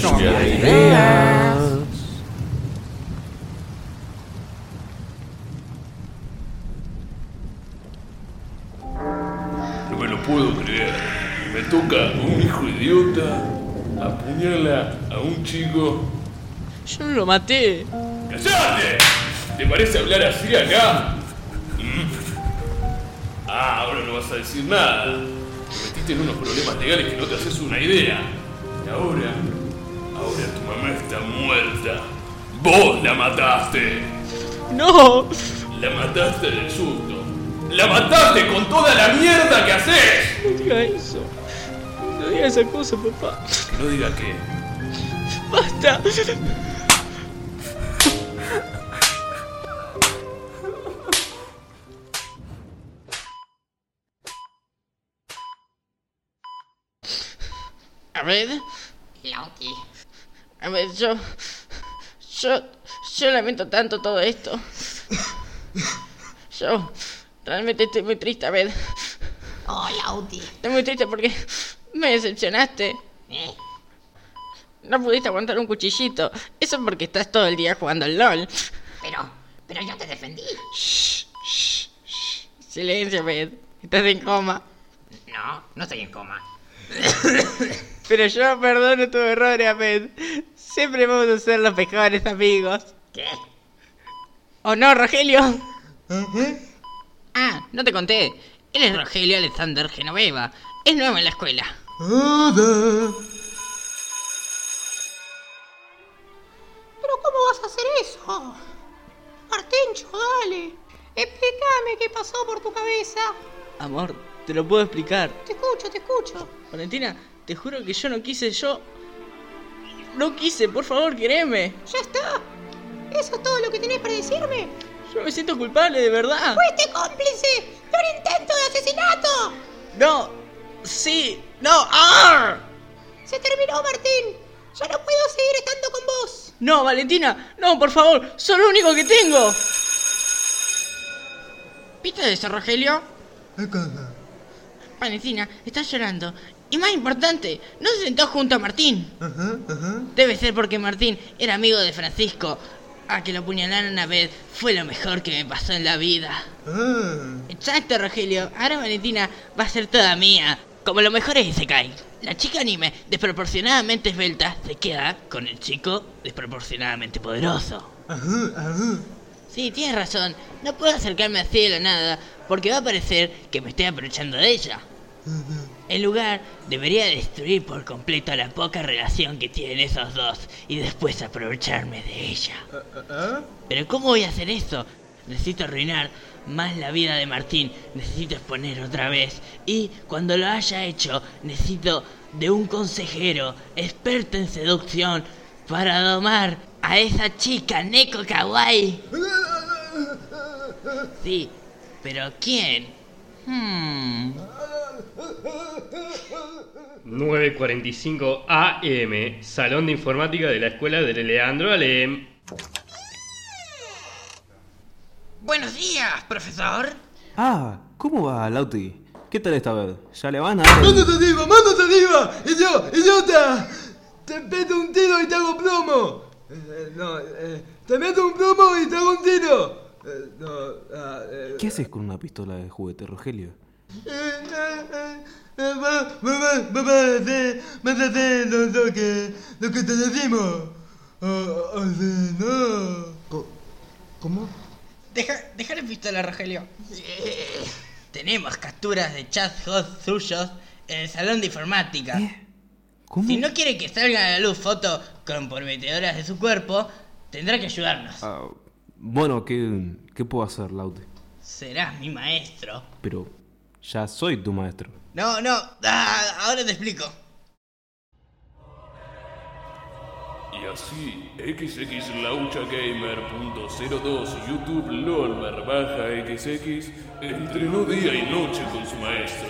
Lluvia de ideas. No me lo puedo creer. Me toca un hijo idiota apuñala a un chico. Yo no lo maté. ¡Cállate! ¿Te parece hablar así acá? ¿Mm? Ah, ahora no vas a decir nada. Te metiste en unos problemas legales que no te haces una idea. Y ahora, ahora tu mamá está muerta. Vos la mataste. No. La mataste del susto. La mataste con toda la mierda que haces. No diga eso. No diga esa cosa, papá. Que no diga qué. Basta. A ver. Lauti. A ver, yo. Yo. Yo lamento tanto todo esto. Yo. Realmente estoy muy triste, a ver. Oh, Lauti. Estoy muy triste porque me decepcionaste. ¿Eh? No pudiste aguantar un cuchillito. Eso porque estás todo el día jugando al LOL. Pero, pero yo te defendí. Silencio, Bed. Estás en coma. No, no estoy en coma. Pero yo perdono tus errores, Ahmed. Siempre vamos a ser los mejores amigos. ¿Qué? ¿O no, Rogelio? Ah, no te conté. Él es Rogelio Alexander Genoveva. Es nuevo en la escuela. ¿Pero cómo vas a hacer eso? Martencho, dale. Explícame qué pasó por tu cabeza. Amor, te lo puedo explicar. Te escucho, te escucho. Valentina, te juro que yo no quise, yo... No quise, por favor, quereme. Ya está. ¿Eso es todo lo que tenés para decirme? Yo me siento culpable, de verdad. ¡Fuiste cómplice de un intento de asesinato! No, sí, no. ¡Ah! Se terminó, Martín. Ya no puedo seguir estando con vos. No, Valentina, no, por favor, soy lo único que tengo. ¿Viste eso, Rogelio? Valentina, estás llorando. Y más importante, no se sentó junto a Martín. Debe ser porque Martín era amigo de Francisco. A que lo apuñalaron una vez fue lo mejor que me pasó en la vida. Exacto, Rogelio. Ahora Valentina va a ser toda mía. Como lo mejor es Isekai. La chica anime desproporcionadamente esbelta se queda con el chico desproporcionadamente poderoso. Sí, tienes razón. No puedo acercarme así de la nada porque va a parecer que me estoy aprovechando de ella. En lugar, debería destruir por completo la poca relación que tienen esos dos y después aprovecharme de ella. Pero ¿cómo voy a hacer eso? Necesito arruinar más la vida de Martín, necesito exponer otra vez y cuando lo haya hecho necesito de un consejero experto en seducción para domar a esa chica Neko Kawaii. Sí, pero ¿quién? Hmm. 9.45 AM, Salón de Informática de la Escuela de Leandro Alem. Buenos días, profesor. Ah, ¿cómo va, Lauti? ¿Qué tal esta vez? ¿Ya le van a dar? ¡Manos arriba, manos arriba! ¡Y yo, idiota! Te meto un tiro y te hago plomo. Eh, eh, no, eh, te meto un plomo y te hago un tiro. Eh, no, ah, eh, ¿Qué haces con una pistola de juguete, Rogelio? Eh, eh, eh, eh, vas a hacer lo, lo que, lo que te decimos. No. ¿Cómo? Deja, deja la pistola, Rogelio. Tenemos capturas de chat host suyos en el salón de informática. ¿Cómo? Si no quiere que salgan a la luz fotos comprometedoras de su cuerpo, tendrá que ayudarnos. Ah, bueno, ¿qué, ¿qué puedo hacer, Lauti? Serás mi maestro. Pero ya soy tu maestro. No, no, ah, ahora te explico. Y así, xxlauchagamer.02 YouTube LOL barra baja XX entrenó día y noche con su maestro.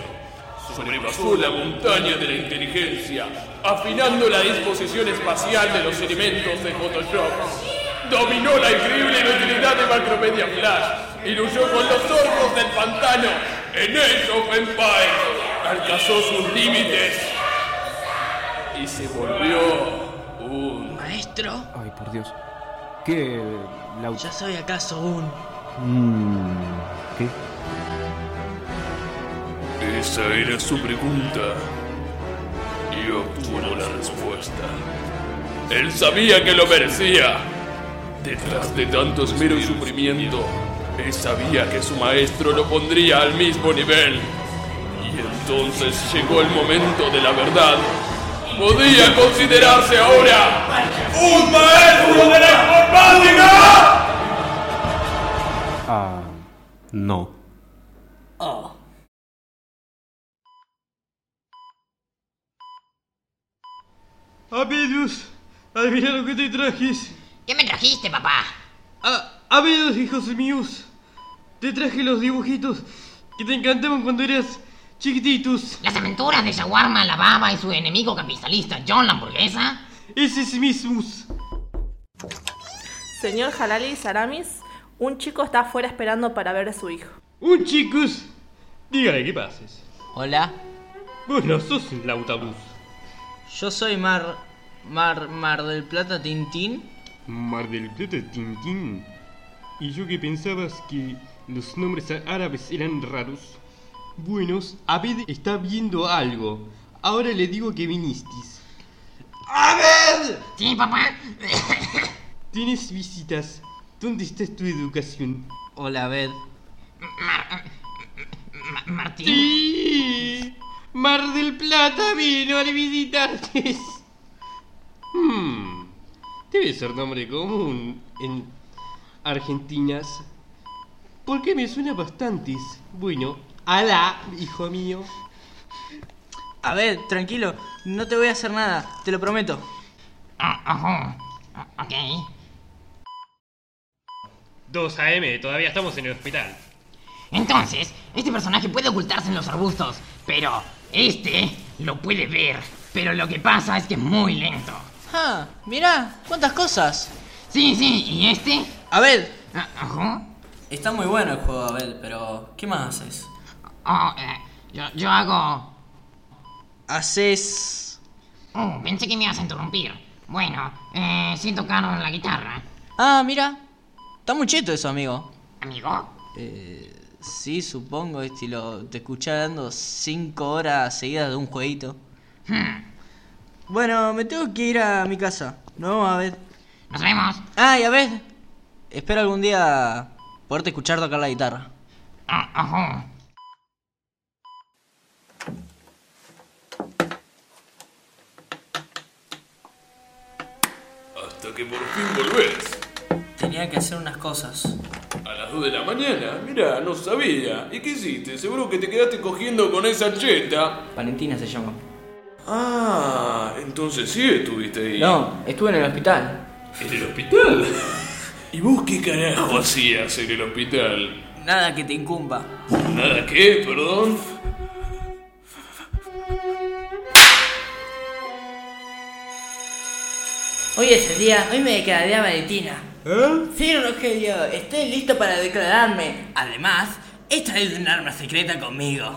Sobrepasó la montaña de la inteligencia, afinando la disposición espacial de los elementos de Photoshop. Dominó la increíble inutilidad de Macromedia Flash y luchó con los orcos del pantano en Age of Empires. Alcanzó sus límites y se volvió Un... ¿Maestro? Ay, por Dios. ¿Qué, Lauti? ¿Ya soy acaso un... Mm, ¿Qué? Esa era su pregunta. Y obtuvo la respuesta. Él sabía que lo merecía. Detrás de tanto esmero y sufrimiento, él sabía que su maestro lo pondría al mismo nivel. Y entonces llegó el momento de la verdad. Podía considerarse ahora un maestro de la informática. Ah, no. Oh. Abelus, adivina lo que te trajes. ¿Qué me trajiste, papá? Abelus, hijos míos. Te traje los dibujitos que te encantaban cuando eras chiquititos. Las aventuras de Shawarma, la baba y su enemigo capitalista John la hamburguesa. Ese es mismos. Señor Halali Saramis, un chico está afuera esperando para ver a su hijo. Un chicos. Dígale que pases. Hola, Vos no sos un Lautablus. yo soy Mar... Mar... Mar del Plata Tintín. Mar del Plata Tintín. ¿Y yo que pensabas que los nombres árabes eran raros? Buenos, Abed está viendo algo. Ahora le digo que vinisteis. ¡Abed! Sí, papá. Tienes visitas. ¿Dónde está tu educación? Hola, Bed. Mar- Ma- Martín. ¡Sí! Mar del Plata vino a visitarte. Hmm. Debe ser nombre común en Argentinas. Porque me suena bastantes. Bueno, alá, hijo mío. A ver, tranquilo, no te voy a hacer nada, te lo prometo. Ah, ajá. Ah, Ok. 2 AM, todavía estamos en el hospital. Entonces, este personaje puede ocultarse en los arbustos, pero este lo puede ver. Pero lo que pasa es que es muy lento. Ah, mirá, cuántas cosas. Sí, sí, ¿y este? Abel, Ah, Ajá. está muy bueno el juego, Abel, pero ¿qué más haces? Oh, eh, yo, yo hago... Haces... Oh, pensé que me ibas a interrumpir. Bueno, eh, sé tocar la guitarra. Ah, mira, está muy cheto eso, amigo. Amigo. Eh, sí, supongo, estilo, te escuché dando 5 horas seguidas de un jueguito. Hmm. Bueno, me tengo que ir a mi casa. Nos vemos, Abel. Nos vemos. Ah, y Abel, espero algún día poderte escuchar tocar la guitarra. Ah, ajá. Hasta que por fin volvés. Tenía que hacer unas cosas. A las 2 de la mañana, mira, no sabía. ¿Y qué hiciste? Seguro que te quedaste cogiendo con esa cheta. Valentina se llama. Ah, entonces sí estuviste ahí. No, estuve en el hospital. ¿En el hospital? ¿Y vos qué carajo hacías en el hospital? Nada que te incumba. ¿Nada qué? Perdón. Hoy es el día, hoy me declararé a Valentina. ¿Eh? Sí, Rogelio, estoy listo para declararme. Además, he traído un arma secreta conmigo.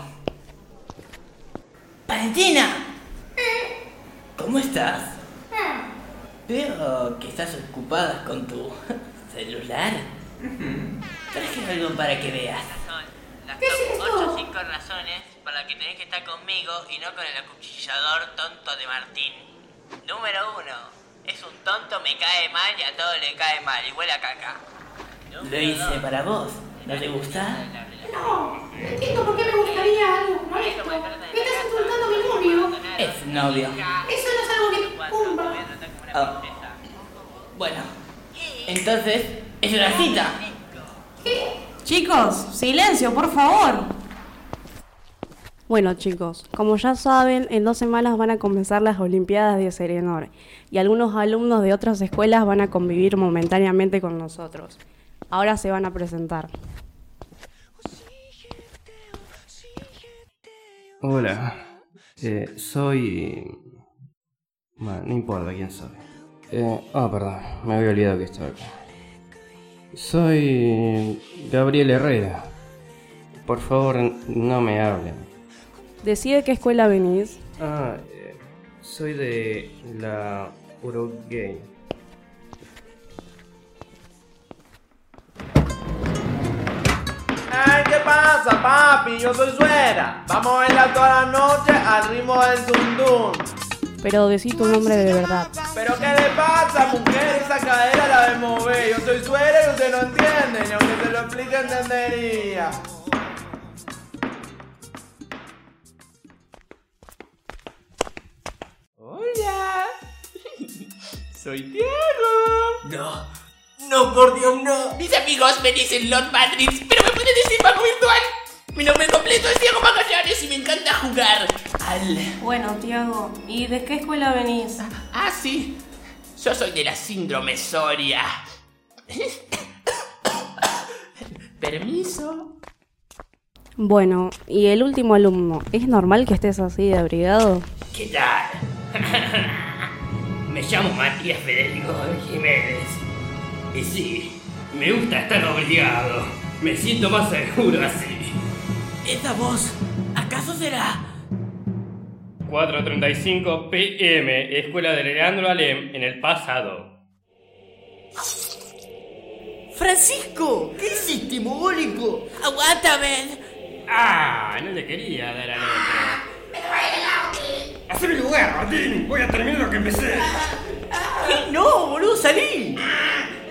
Valentina. ¿Cómo estás? Veo que estás ocupada con tu celular. Traje algo para que veas. Las ¿Qué es esto? 8 o 5 razones para que tenés que estar conmigo y no con el acuchillador tonto de Martín. Número 1. Es un tonto, me cae mal y a todo le cae mal y huele a caca. Lo hice para vos. ¿No te gusta? No, no entiendo por qué me gustaría algo como esto. Me estás insultando a mi novio. Es novio. Eso no es algo que te incumba. Ah. Bueno, entonces es una cita. Chicos, silencio, por favor. Bueno chicos, como ya saben, en dos semanas van a comenzar las Olimpiadas de Serenor y algunos alumnos de otras escuelas van a convivir momentáneamente con nosotros. Ahora se van a presentar. Hola, eh, soy... Bueno, no importa quién soy. Eh, ah, perdón, me había olvidado que estaba acá. Soy Gabriel Herrera. Por favor, no me hablen. Decide qué escuela venís. Ah, eh, soy de la. ¡Ey, qué pasa, papi! Yo soy suera. Vamos a bailar toda la noche al ritmo del dundun. Pero decí tu nombre de verdad. ¿Pero qué le pasa, mujer? Esa cadera la de mover. Yo soy suera y usted no entiende. Ni aunque se lo explique, entendería. Hola. Soy Diego. No, no, por Dios, no. Mis amigos me dicen Lord Madrid, pero me pueden decir Paco Virtual. Mi nombre completo es Diego Magallanes y me encanta jugar al... Bueno, Tiago, ¿y de qué escuela venís? Ah, sí. Yo soy de la síndrome Soria. Permiso. Bueno, y el último alumno, ¿es normal que estés así de abrigado? ¿Qué tal? Me llamo Matías Federico Jiménez. Y sí, me gusta estar obligado. Me siento más seguro así. ¿Esa voz acaso será? 4.35 pm, Escuela de Leandro Alem, en el pasado. ¡Francisco! ¿Qué hiciste, mogólico? ¡Aguántame! Ah, no le quería dar al otro. ¡Haceme lugar, Martín! Voy a terminar lo que empecé. ¡No, boludo, salí!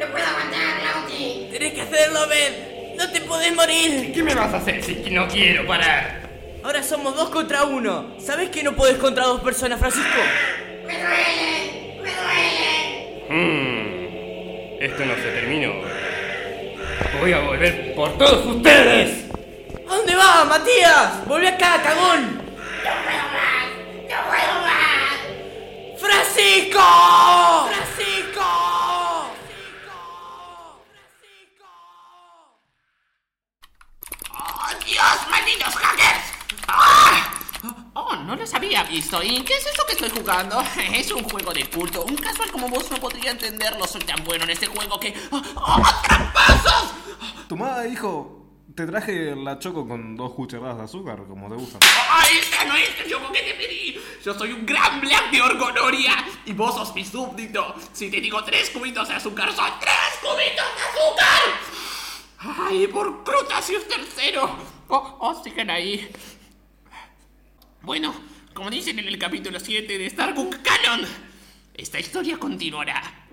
No puedo aguantar, Lauti. Tenés que hacerlo, Ben. No te podés morir. ¿Qué me vas a hacer si no quiero parar? Ahora somos dos contra uno. ¿Sabés que no podés contra dos personas, Francisco? Me duele, me duele. Hmm, esto no se terminó. Voy a volver por todos ustedes. ¿A dónde vas, Matías? Volvé acá, cagón. No puedo más, no puedo más. ¡Francisco! ¡Francisco! No los había visto. ¿Y qué es eso que estoy jugando? Es un juego de culto. Un casual como vos no podría entenderlo. Soy tan bueno en este juego que... ¡Oh, tramposos! Tomá, hijo. Te traje la choco con dos cucharadas de azúcar, como te gusta. ¡Ah, esta no es el juego que te pedí! Yo soy un gran black de orgonoria y vos sos mi súbdito. Si te digo tres cubitos de azúcar, son tres cubitos de azúcar. ¡Ay, por Crutacious tercero! Oh, oh, siguen ahí. Bueno, como dicen en el capítulo 7 de Starbook Canon, esta historia continuará.